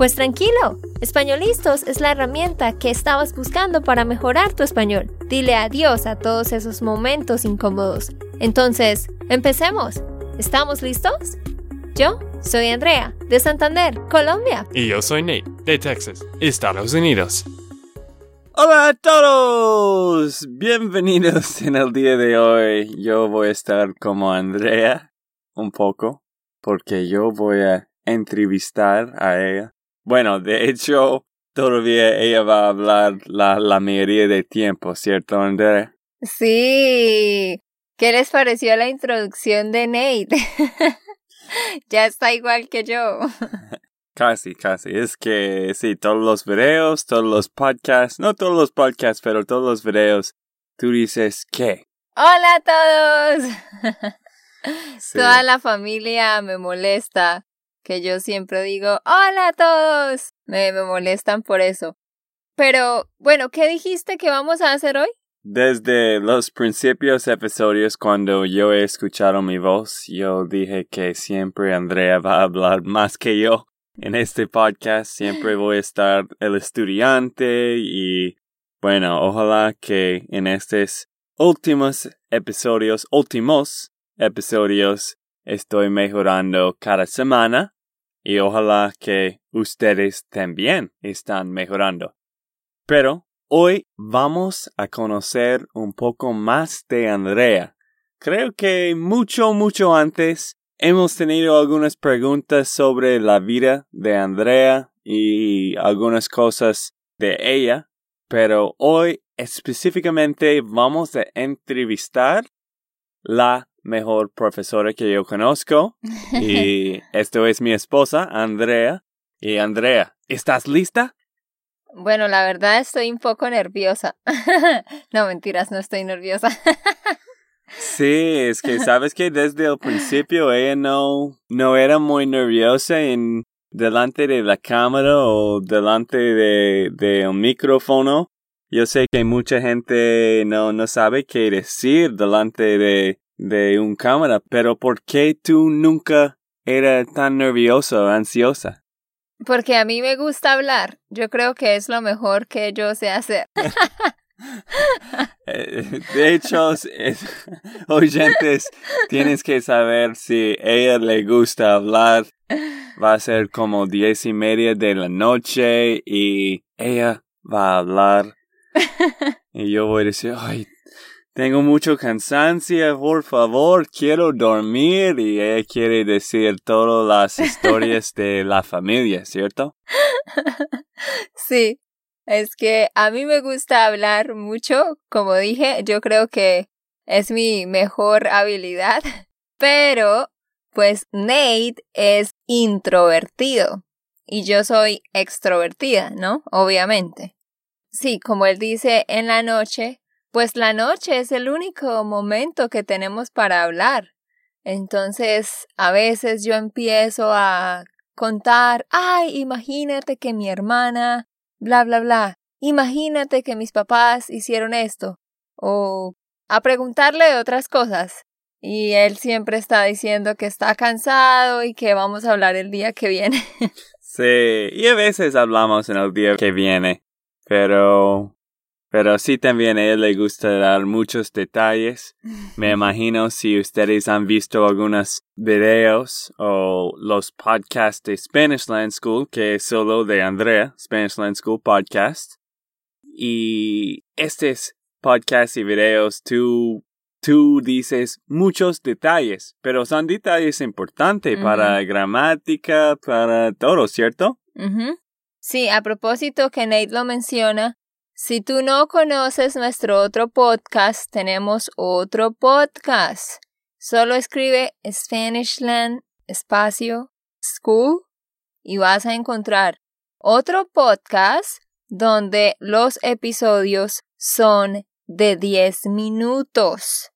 Pues tranquilo, Españolistos es la herramienta que estabas buscando para mejorar tu español. Dile adiós a todos esos momentos incómodos. Entonces, empecemos. ¿Estamos listos? Yo soy Andrea, de Santander, Colombia. Y yo soy Nate, de Texas, Estados Unidos. Hola a todos, bienvenidos en el día de hoy. Yo voy a estar como Andrea un poco, porque yo voy a entrevistar a ella bueno, de hecho, todavía ella va a hablar la, la mayoría del tiempo, ¿cierto, Andrea? Sí. ¿Qué les pareció la introducción de Nate? ya está igual que yo. Casi, casi. Es que sí, todos los videos, todos los podcasts, no todos los podcasts, pero todos los videos, tú dices ¿qué? Hola a todos. Toda la familia me molesta que yo siempre digo, hola a todos. Me, me molestan por eso. Pero, bueno, ¿qué dijiste que vamos a hacer hoy? Desde los principios episodios, cuando yo he escuchado mi voz, yo dije que siempre Andrea va a hablar más que yo. En este podcast siempre voy a estar el estudiante y, bueno, ojalá que en estos últimos episodios, últimos episodios, estoy mejorando cada semana y ojalá que ustedes también están mejorando. Pero hoy vamos a conocer un poco más de Andrea. Creo que mucho, mucho antes hemos tenido algunas preguntas sobre la vida de Andrea y algunas cosas de ella, pero hoy específicamente vamos a entrevistar la mejor profesora que yo conozco. Y esto es mi esposa, Andrea. Y Andrea, ¿estás lista? Bueno, la verdad estoy un poco nerviosa. no, mentiras, no estoy nerviosa. sí, es que sabes que desde el principio ella no, no era muy nerviosa en delante de la cámara o delante de, de un micrófono. Yo sé que mucha gente no, no sabe qué decir delante de, de un cámara, pero ¿por qué tú nunca eras tan nerviosa o ansiosa? Porque a mí me gusta hablar. Yo creo que es lo mejor que yo sé hacer. Eh, de hecho, oyentes, tienes que saber si a ella le gusta hablar. Va a ser como diez y media de la noche y ella va a hablar. Y yo voy a decir, ay, tengo mucho cansancio, por favor, quiero dormir y ella quiere decir todas las historias de la familia, ¿cierto? Sí, es que a mí me gusta hablar mucho, como dije, yo creo que es mi mejor habilidad, pero pues Nate es introvertido y yo soy extrovertida, ¿no? Obviamente. Sí, como él dice en la noche, pues la noche es el único momento que tenemos para hablar. Entonces, a veces yo empiezo a contar, ay, imagínate que mi hermana, bla, bla, bla, imagínate que mis papás hicieron esto, o a preguntarle otras cosas. Y él siempre está diciendo que está cansado y que vamos a hablar el día que viene. sí, y a veces hablamos en el día que viene, pero pero sí también a él le gusta dar muchos detalles. Me imagino si ustedes han visto algunos videos o los podcasts de Spanish Land School, que es solo de Andrea, Spanish Land School Podcast. Y estos podcasts y videos tú, tú dices muchos detalles, pero son detalles importantes para gramática, para todo, ¿cierto? Sí, a propósito que Nate lo menciona, si tú no conoces nuestro otro podcast, tenemos otro podcast. Solo escribe Spanishland espacio school y vas a encontrar otro podcast donde los episodios son de 10 minutos.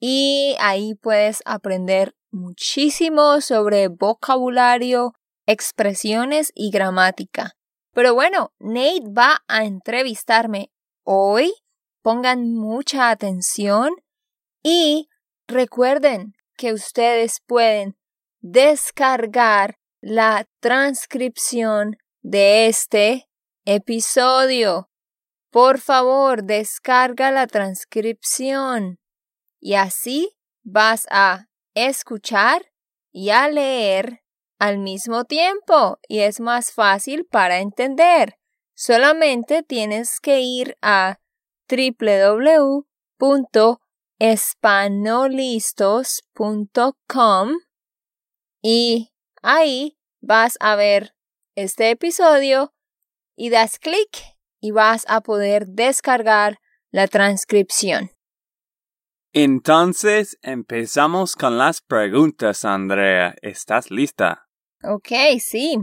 y ahí puedes aprender muchísimo sobre vocabulario, expresiones y gramática. Pero bueno, Nate va a entrevistarme hoy. Pongan mucha atención y recuerden que ustedes pueden descargar la transcripción de este episodio. Por favor, descarga la transcripción y así vas a escuchar y a leer al mismo tiempo y es más fácil para entender. Solamente tienes que ir a www.espanolistos.com y ahí vas a ver este episodio y das clic y vas a poder descargar la transcripción. Entonces empezamos con las preguntas, Andrea. ¿Estás lista? Ok, sí.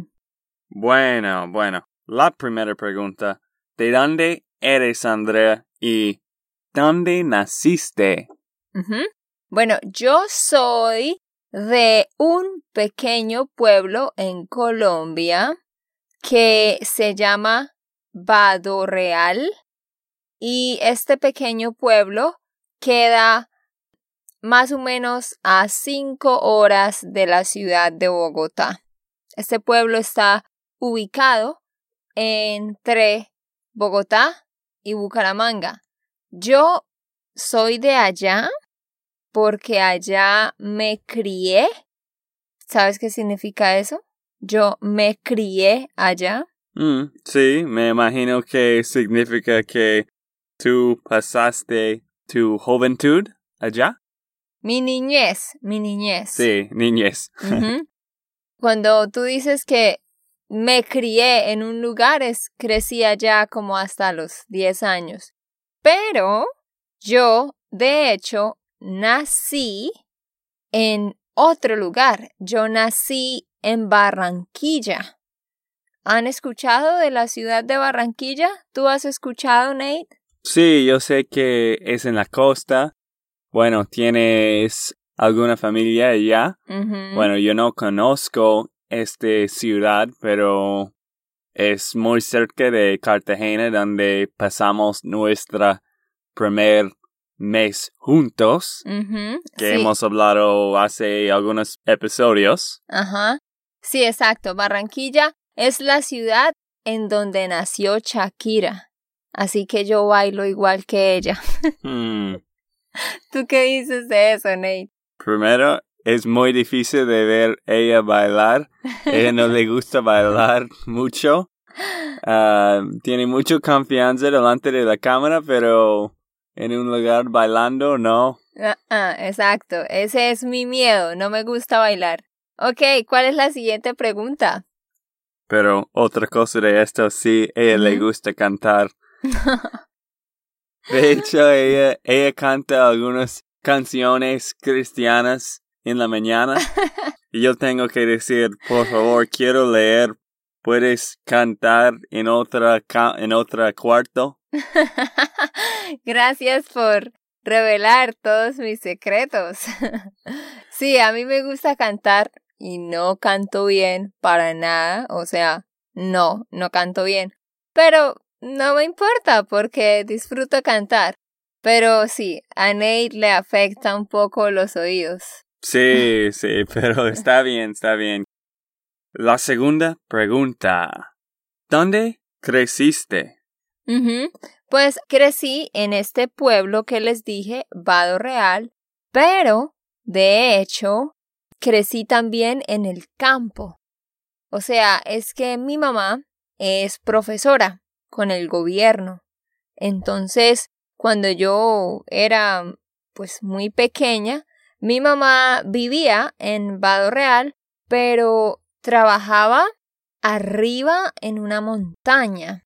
Bueno, bueno. La primera pregunta. ¿De dónde eres, Andrea? ¿Y dónde naciste? Bueno, yo soy de un pequeño pueblo en Colombia que se llama Vado Real. Y este pequeño pueblo queda más o menos a cinco horas de la ciudad de Bogotá. Este pueblo está ubicado entre Bogotá y Bucaramanga. Yo soy de allá porque allá me crié. ¿Sabes qué significa eso? Yo me crié allá. Mm, sí, me imagino que significa que tú pasaste tu juventud allá? Mi niñez, mi niñez. Sí, niñez. Cuando tú dices que me crié en un lugar, es crecí allá como hasta los 10 años. Pero yo, de hecho, nací en otro lugar. Yo nací en Barranquilla. ¿Han escuchado de la ciudad de Barranquilla? ¿Tú has escuchado, Nate? Sí, yo sé que es en la costa. Bueno, ¿tienes alguna familia allá? Bueno, yo no conozco esta ciudad, pero es muy cerca de Cartagena, donde pasamos nuestra primer mes juntos, que hemos hablado hace algunos episodios. Ajá. Sí, exacto. Barranquilla es la ciudad en donde nació Shakira. Así que yo bailo igual que ella. Hmm. ¿Tú qué dices de eso, Nate? Primero, es muy difícil de ver ella bailar. Ella no le gusta bailar mucho. Ah, tiene mucha confianza delante de la cámara, pero en un lugar bailando, no. Ah, exacto. Ese es mi miedo. No me gusta bailar. Ok, ¿cuál es la siguiente pregunta? Pero otra cosa de esto, sí, ella le gusta cantar. De hecho, ella, ella canta algunas canciones cristianas en la mañana. Y yo tengo que decir, por favor, quiero leer. ¿Puedes cantar en otra, en otra cuarto? Gracias por revelar todos mis secretos. sí, a mí me gusta cantar y no canto bien para nada. O sea, no, no canto bien. Pero no me importa porque disfruto cantar. Pero sí, a Nate le afecta un poco los oídos. Sí, sí, pero está bien, está bien. La segunda pregunta. ¿Dónde creciste? Pues crecí en este pueblo que les dije, Vado Real, pero, de hecho, crecí también en el campo. O sea, es que mi mamá es profesora con el gobierno. Entonces, cuando yo era pues muy pequeña, mi mamá vivía en Vado Real, pero trabajaba arriba en una montaña.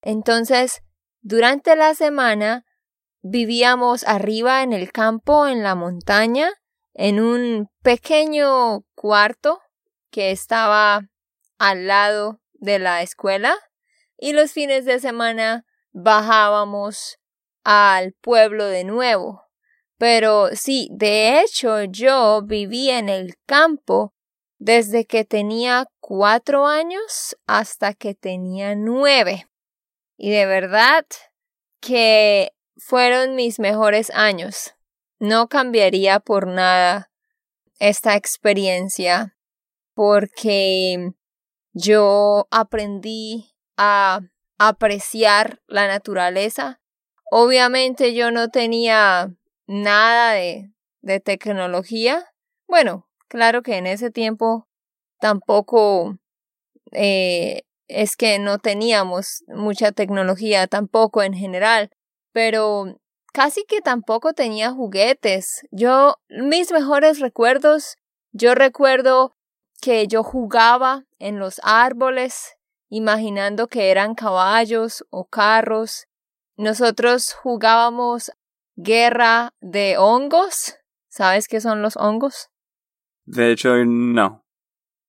Entonces, durante la semana vivíamos arriba en el campo, en la montaña, en un pequeño cuarto que estaba al lado de la escuela y los fines de semana bajábamos al pueblo de nuevo. Pero sí, de hecho yo viví en el campo desde que tenía cuatro años hasta que tenía nueve. Y de verdad que fueron mis mejores años. No cambiaría por nada esta experiencia porque yo aprendí a apreciar la naturaleza. Obviamente yo no tenía nada de, tecnología. Bueno, claro que en ese tiempo tampoco eh, es que no teníamos mucha tecnología tampoco en general, pero casi que tampoco tenía juguetes. Yo, mis mejores recuerdos, yo recuerdo que yo jugaba en los árboles, imaginando que eran caballos o carros. Nosotros jugábamos guerra de hongos. ¿Sabes qué son los hongos? De hecho, no.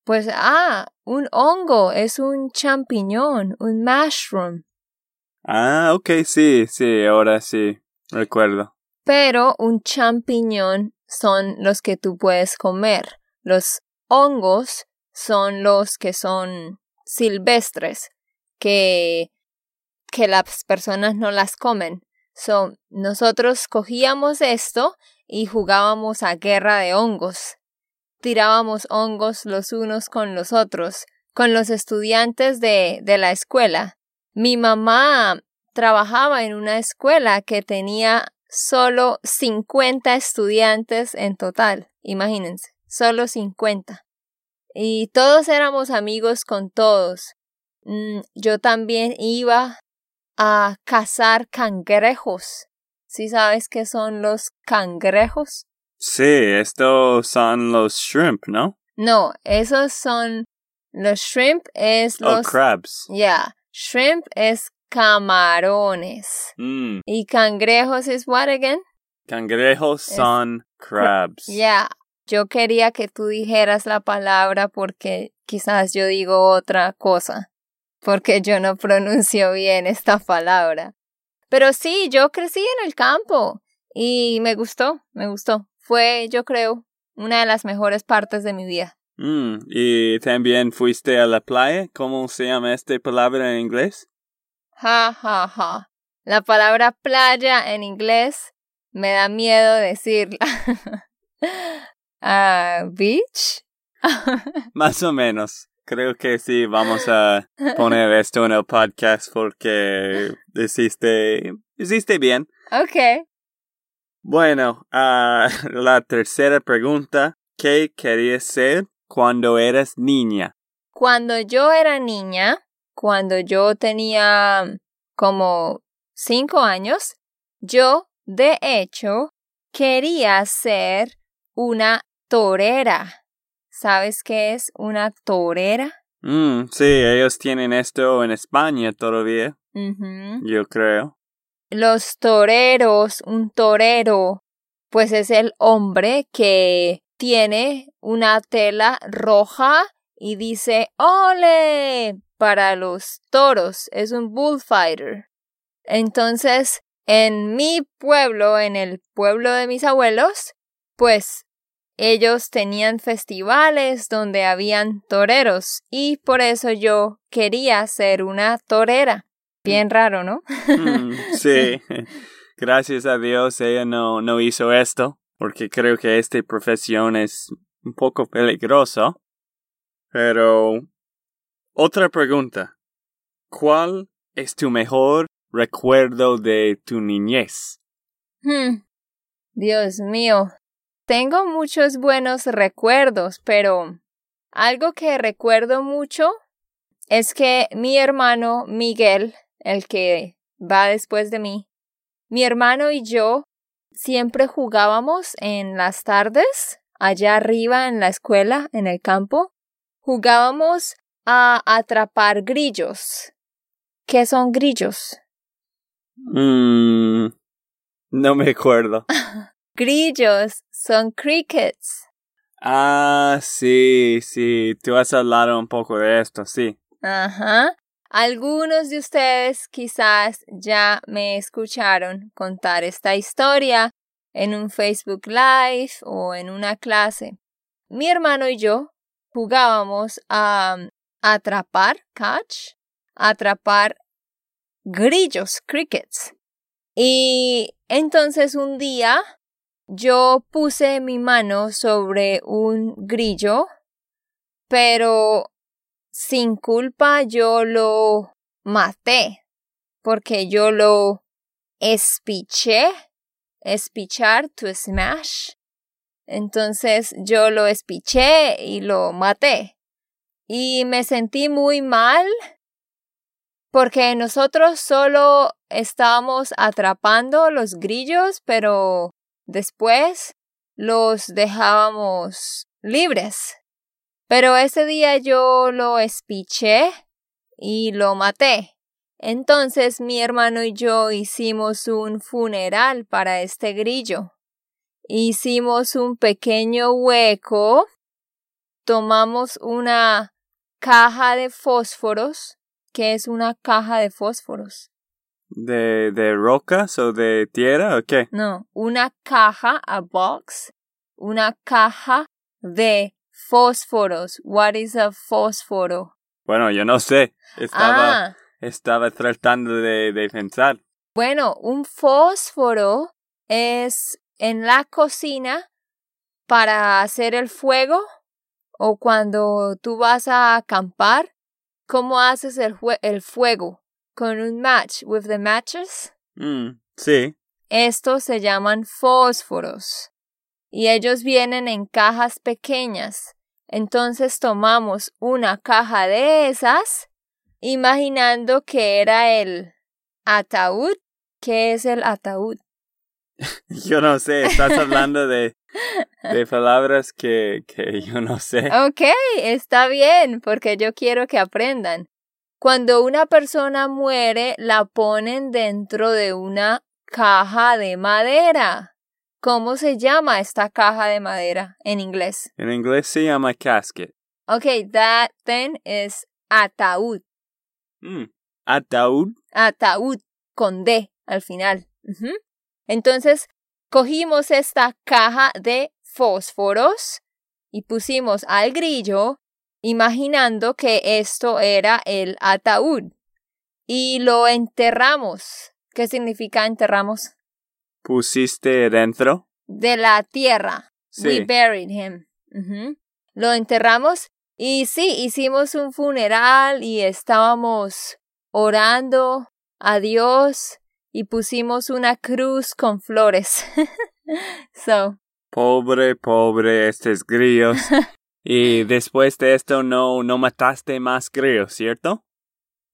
Pues, ah, un hongo es un champiñón, un mushroom. Ah, ok, sí, sí, ahora sí, recuerdo. Pero un champiñón son los que tú puedes comer. Los hongos son los que son silvestres, que, que las personas no las comen. So, nosotros cogíamos esto y jugábamos a guerra de hongos. Tirábamos hongos los unos con los otros, con los estudiantes de, de la escuela. Mi mamá trabajaba en una escuela que tenía solo 50 estudiantes en total. Imagínense, solo 50. Y todos éramos amigos con todos. Mm, yo también iba a cazar cangrejos. ¿Sí sabes qué son los cangrejos? Sí, estos son los shrimp, ¿no? No, esos son los shrimp es Oh, los crabs. yeah, shrimp es camarones. Mm. Y cangrejos es what again? Cangrejos son crabs. Yeah. Yo quería que tú dijeras la palabra porque quizás yo digo otra cosa, porque yo no pronuncio bien esta palabra. Pero sí, yo crecí en el campo y me gustó, me gustó. Fue, yo creo, una de las mejores partes de mi vida. Mm, ¿Y también fuiste a la playa? ¿Cómo se llama esta palabra en inglés? Ja, ja, ja. La palabra playa en inglés me da miedo decirla. Ah, beach. Más o menos. Creo que sí, vamos a poner esto en el podcast porque hiciste, hiciste bien. Okay. Bueno, ah, la tercera pregunta. ¿Qué querías ser cuando eras niña? Cuando yo era niña, cuando yo tenía como cinco años, yo, de hecho, quería ser una torera. ¿Sabes qué es una torera? Mm, sí, ellos tienen esto en España todavía, yo creo. Los toreros, un torero, pues es el hombre que tiene una tela roja y dice ¡Ole! para los toros, es un bullfighter. Entonces, en mi pueblo, en el pueblo de mis abuelos, pues ellos tenían festivales donde habían toreros y por eso yo quería ser una torera. Bien raro, ¿no? Mm, sí, gracias a Dios ella no, no hizo esto, porque creo que esta profesión es un poco peligroso. Pero, otra pregunta. ¿Cuál es tu mejor recuerdo de tu niñez? Hmm. Dios mío. Tengo muchos buenos recuerdos, pero algo que recuerdo mucho es que mi hermano Miguel, el que va después de mí, mi hermano y yo siempre jugábamos en las tardes, allá arriba en la escuela, en el campo, jugábamos a atrapar grillos. ¿Qué son grillos? Mm, no me acuerdo. Grillos son crickets. Ah, sí, sí, tú has hablado un poco de esto, sí. Ajá. Algunos de ustedes quizás ya me escucharon contar esta historia, en un Facebook Live o en una clase. Mi hermano y yo jugábamos a atrapar, catch, atrapar grillos, crickets. Y entonces un día yo puse mi mano sobre un grillo, pero sin culpa yo lo maté, porque yo lo espiché, espichar, to smash. Entonces yo lo espiché y lo maté. Y me sentí muy mal porque nosotros solo estábamos atrapando los grillos, pero después los dejábamos libres. Pero ese día yo lo espiché y lo maté. Entonces mi hermano y yo hicimos un funeral para este grillo. Hicimos un pequeño hueco, tomamos una caja de fósforos ¿Qué es una caja de fósforos? ¿De, de rocas o de tierra o qué? No, una caja, a box, una caja de fósforos. What is a fósforo? Bueno, yo no sé. Estaba, ah. estaba tratando de, de pensar. Bueno, un fósforo es en la cocina para hacer el fuego o cuando tú vas a acampar ¿Cómo haces el, el fuego? ¿Con un match? ¿With the matches? Mm, sí. Estos se llaman fósforos. Y ellos vienen en cajas pequeñas. Entonces tomamos una caja de esas, imaginando que era el ataúd. ¿Qué es el ataúd? Yo no sé, estás hablando de de palabras que, que yo no sé. Ok, está bien, porque yo quiero que aprendan. Cuando una persona muere, la ponen dentro de una caja de madera. ¿Cómo se llama esta caja de madera en inglés? En inglés se llama casket. Okay, that then is ataúd. Mm, ataúd. Ataúd con D al final. Entonces, Cogimos esta caja de fósforos y pusimos al grillo imaginando que esto era el ataúd y lo enterramos. ¿Qué significa enterramos? ¿Pusiste dentro? De la tierra. We buried him. Lo enterramos y sí, hicimos un funeral y estábamos orando a Dios y pusimos una cruz con flores. so. Pobre, pobre estos grillos. y después de esto no, no mataste más grillos, ¿cierto?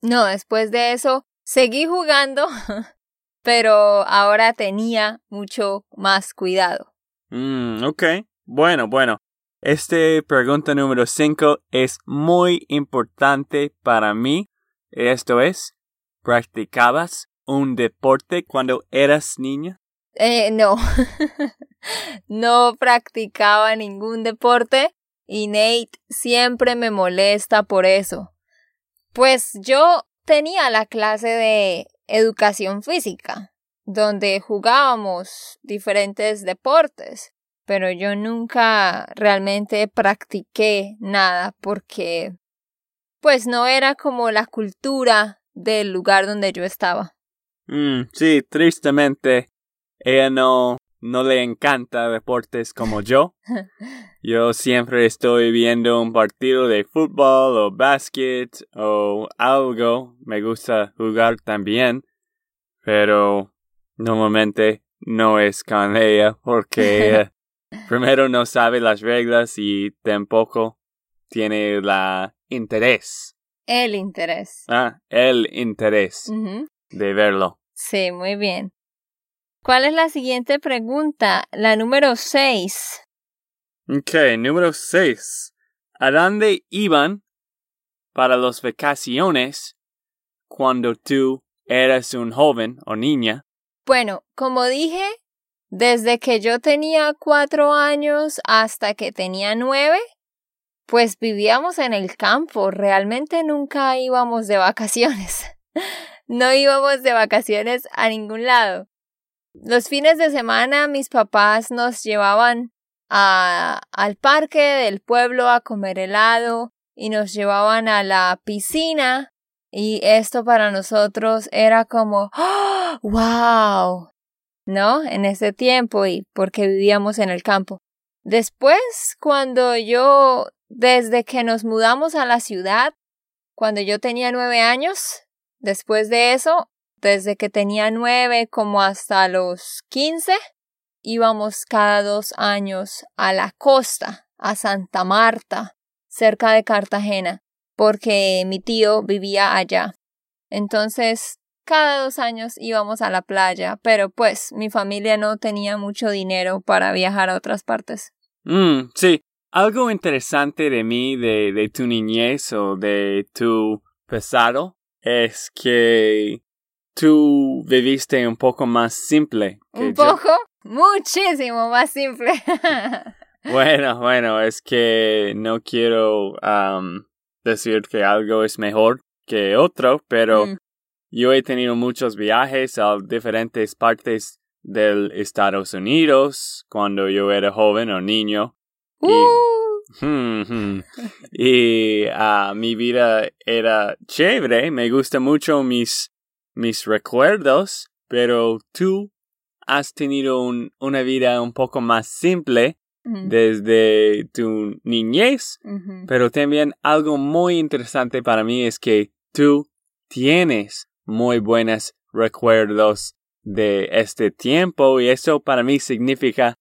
No, después de eso seguí jugando, pero ahora tenía mucho más cuidado. Mm, ok. Bueno, bueno. Este pregunta número 5 es muy importante para mí. Esto es, ¿practicabas un deporte cuando eras niña? Eh, no. no practicaba ningún deporte y Nate siempre me molesta por eso. Pues yo tenía la clase de educación física, donde jugábamos diferentes deportes, pero yo nunca realmente practiqué nada porque pues no era como la cultura del lugar donde yo estaba. Mm, sí, tristemente, ella no, no le encanta deportes como yo. Yo siempre estoy viendo un partido de fútbol o básquet o algo. Me gusta jugar también, pero normalmente no es con ella porque primero no sabe las reglas y tampoco tiene la interés. El interés. Ah, el interés de verlo. Sí, muy bien. ¿Cuál es la siguiente pregunta? La número seis. Ok, número seis. ¿A dónde iban para las vacaciones cuando tú eras un joven o niña? Bueno, como dije, desde que yo tenía cuatro años hasta que tenía nueve, pues vivíamos en el campo, realmente nunca íbamos de vacaciones. no íbamos de vacaciones a ningún lado. Los fines de semana mis papás nos llevaban a, al parque del pueblo a comer helado y nos llevaban a la piscina y esto para nosotros era como ¡Oh, wow ¿no? En ese tiempo y porque vivíamos en el campo. Después, cuando yo, desde que nos mudamos a la ciudad, cuando yo tenía nueve años, después de eso, desde que tenía nueve como hasta los quince, íbamos cada dos años a la costa, a Santa Marta, cerca de Cartagena, porque mi tío vivía allá. Entonces, cada dos años íbamos a la playa, pero pues mi familia no tenía mucho dinero para viajar a otras partes. Mm, sí, algo interesante de mí, de, de tu niñez o de tu pasado, es que tú viviste un poco más simple. Que un yo. poco, muchísimo más simple. Bueno, bueno, es que no quiero um, decir que algo es mejor que otro, pero Mm. yo he tenido muchos viajes a diferentes partes del Estados Unidos cuando yo era joven o niño. Y- Uh, Hmm, hmm. Y ah, mi vida era chévere, me gustan mucho mis, mis recuerdos, pero tú has tenido un- una vida un poco más simple desde tu niñez, pero también algo muy interesante para mí es que tú tienes muy buenos recuerdos de este tiempo y eso para mí significa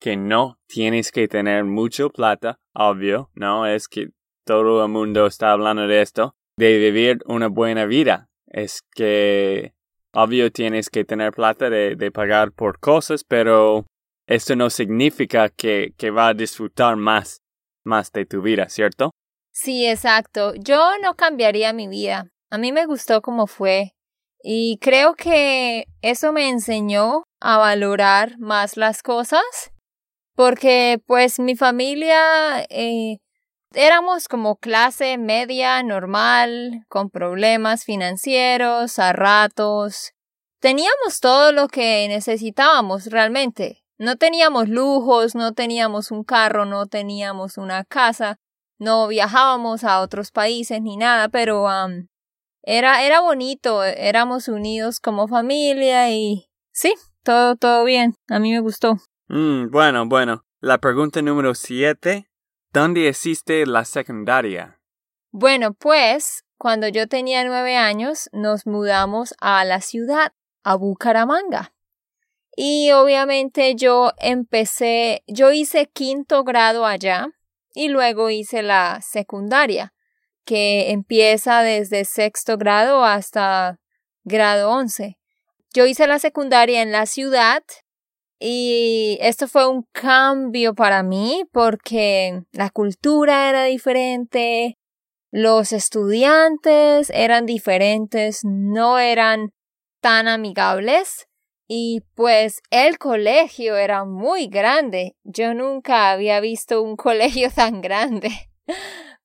que no tienes que tener mucho plata, obvio, no es que todo el mundo está hablando de esto, de vivir una buena vida. Es que, obvio, tienes que tener plata de, de pagar por cosas, pero esto no significa que, que va a disfrutar más, más de tu vida, ¿cierto? Sí, exacto. Yo no cambiaría mi vida. A mí me gustó como fue. Y creo que eso me enseñó a valorar más las cosas. Porque pues mi familia eh, éramos como clase media normal, con problemas financieros a ratos. Teníamos todo lo que necesitábamos realmente. No teníamos lujos, no teníamos un carro, no teníamos una casa, no viajábamos a otros países ni nada, pero am, era, era bonito, éramos unidos como familia y sí, todo, todo bien. A mí me gustó. Mm, bueno, bueno. La pregunta número siete. ¿Dónde hiciste la secundaria? Bueno, pues, cuando yo tenía nueve años, nos mudamos a la ciudad, a Bucaramanga. Y obviamente yo empecé, yo hice quinto grado allá y luego hice la secundaria, que empieza desde sexto grado hasta grado once. Yo hice la secundaria en la ciudad y esto fue un cambio para mí porque la cultura era diferente, los estudiantes eran diferentes, no eran tan amigables y pues el colegio era muy grande. Yo nunca había visto un colegio tan grande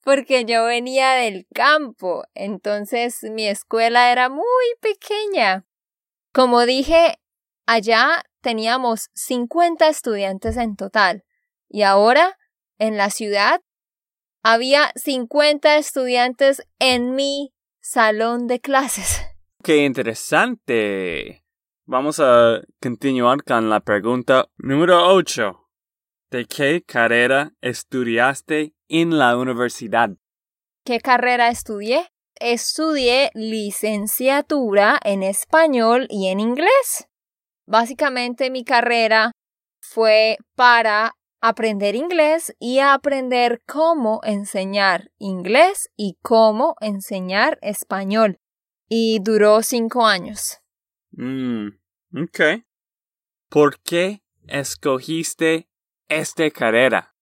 porque yo venía del campo, entonces mi escuela era muy pequeña. Como dije, allá teníamos 50 estudiantes en total y ahora en la ciudad había 50 estudiantes en mi salón de clases. ¡Qué interesante! Vamos a continuar con la pregunta número 8. ¿De qué carrera estudiaste en la universidad? ¿Qué carrera estudié? Estudié licenciatura en español y en inglés. Básicamente mi carrera fue para aprender inglés y aprender cómo enseñar inglés y cómo enseñar español. Y duró cinco años. Mm, ok. ¿Por qué escogiste esta carrera?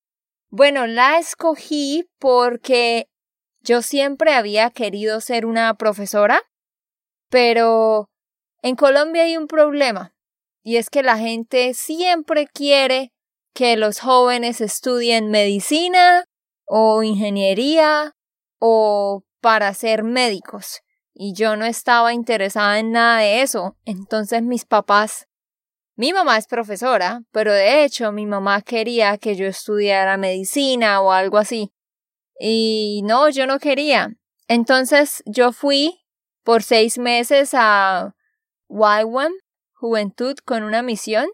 Bueno, la escogí porque yo siempre había querido ser una profesora, pero en Colombia hay un problema y es que la gente siempre quiere que los jóvenes estudien medicina o ingeniería o para ser médicos y yo no estaba interesada en nada de eso. Entonces mis papás Mi mamá es profesora, pero de hecho mi mamá quería que yo estudiara medicina o algo así. Y no, yo no quería. Entonces yo fui por seis meses a YWAM, Juventud con una misión,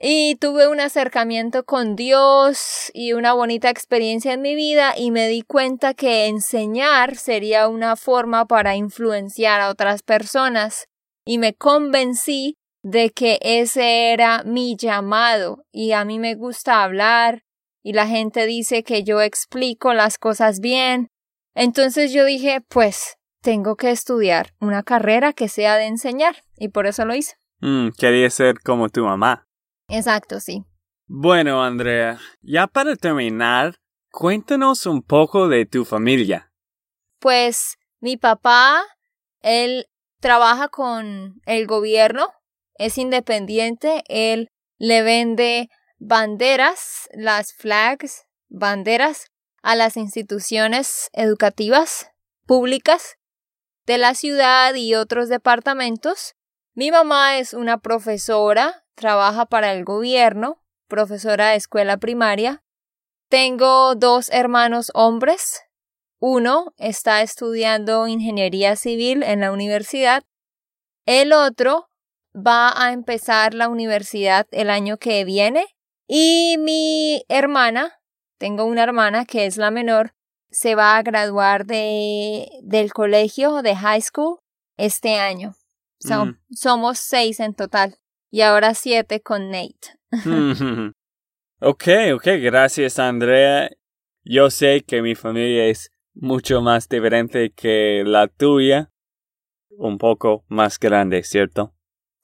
y tuve un acercamiento con Dios y una bonita experiencia en mi vida y me di cuenta que enseñar sería una forma para influenciar a otras personas y me convencí de que ese era mi llamado y a mí me gusta hablar y la gente dice que yo explico las cosas bien. Entonces yo dije, pues tengo que estudiar una carrera que sea de enseñar y por eso lo hice. Mm, quería ser como tu mamá. Exacto, sí. Bueno, Andrea, ya para terminar, cuéntanos un poco de tu familia. Pues mi papá, él trabaja con el gobierno, es independiente, él le vende banderas, las flags, banderas a las instituciones educativas públicas de la ciudad y otros departamentos. Mi mamá es una profesora trabaja para el gobierno, profesora de escuela primaria. Tengo dos hermanos hombres. Uno está estudiando ingeniería civil en la universidad. El otro va a empezar la universidad el año que viene. Y mi hermana, tengo una hermana que es la menor, se va a graduar de, del colegio de high school este año. Mm. Somos seis en total y ahora siete con Nate. ok, ok, gracias Andrea. Yo sé que mi familia es mucho más diferente que la tuya, un poco más grande, ¿cierto?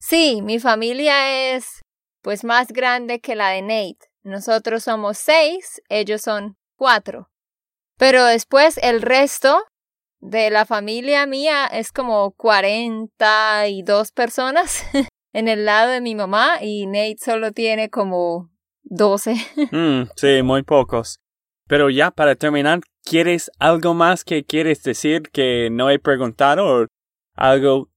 Sí, mi familia es pues más grande que la de Nate. Nosotros somos seis, ellos son cuatro. Pero después el resto de la familia mía es como cuarenta y dos personas. en el lado de mi mamá y Nate solo tiene como 12. Mm, sí, muy pocos. Pero ya para terminar, ¿quieres algo más que quieres decir que no he preguntado o algo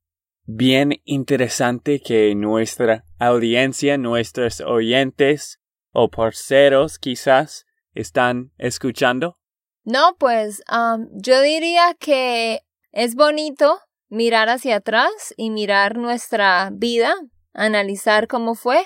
bien interesante que nuestra audiencia, nuestros oyentes o parceros quizás están escuchando? No, pues um, yo diría que es bonito mirar hacia atrás y mirar nuestra vida, analizar cómo fue.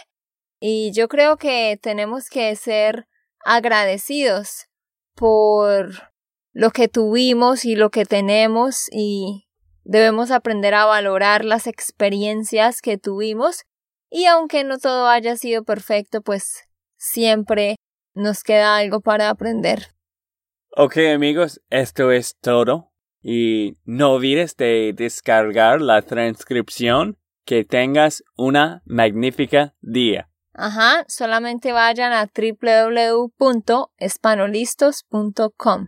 Y yo creo que tenemos que ser agradecidos por lo que tuvimos y lo que tenemos y debemos aprender a valorar las experiencias que tuvimos y aunque no todo haya sido perfecto, pues siempre nos queda algo para aprender. Ok amigos, esto es todo y no olvides de descargar la transcripción. Que tengas una magnífica día. Ajá, solamente vayan a www.espanolistos.com.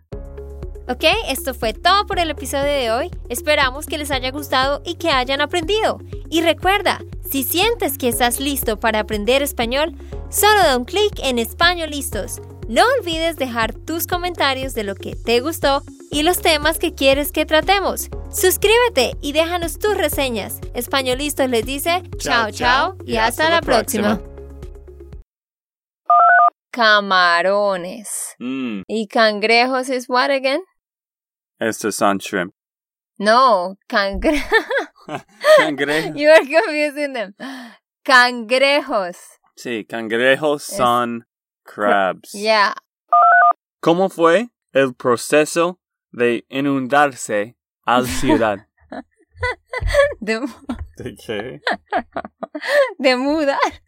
Ok, esto fue todo por el episodio de hoy. Esperamos que les haya gustado y que hayan aprendido. Y recuerda, si sientes que estás listo para aprender español, solo da un clic en Español Listos. No olvides dejar tus comentarios de lo que te gustó y los temas que quieres que tratemos. Suscríbete y déjanos tus reseñas. Españolistas les dice chao chao y, hasta, la, próxima. Camarones. Mm. ¿Y cangrejos es what again? Estos son shrimp. No, cangre Cangrejos. you are confusing them. Cangrejos. Sí, cangrejos son crabs. Yeah. ¿Cómo fue el proceso de inundarse al ciudad? De, ¿De qué? de mudarse.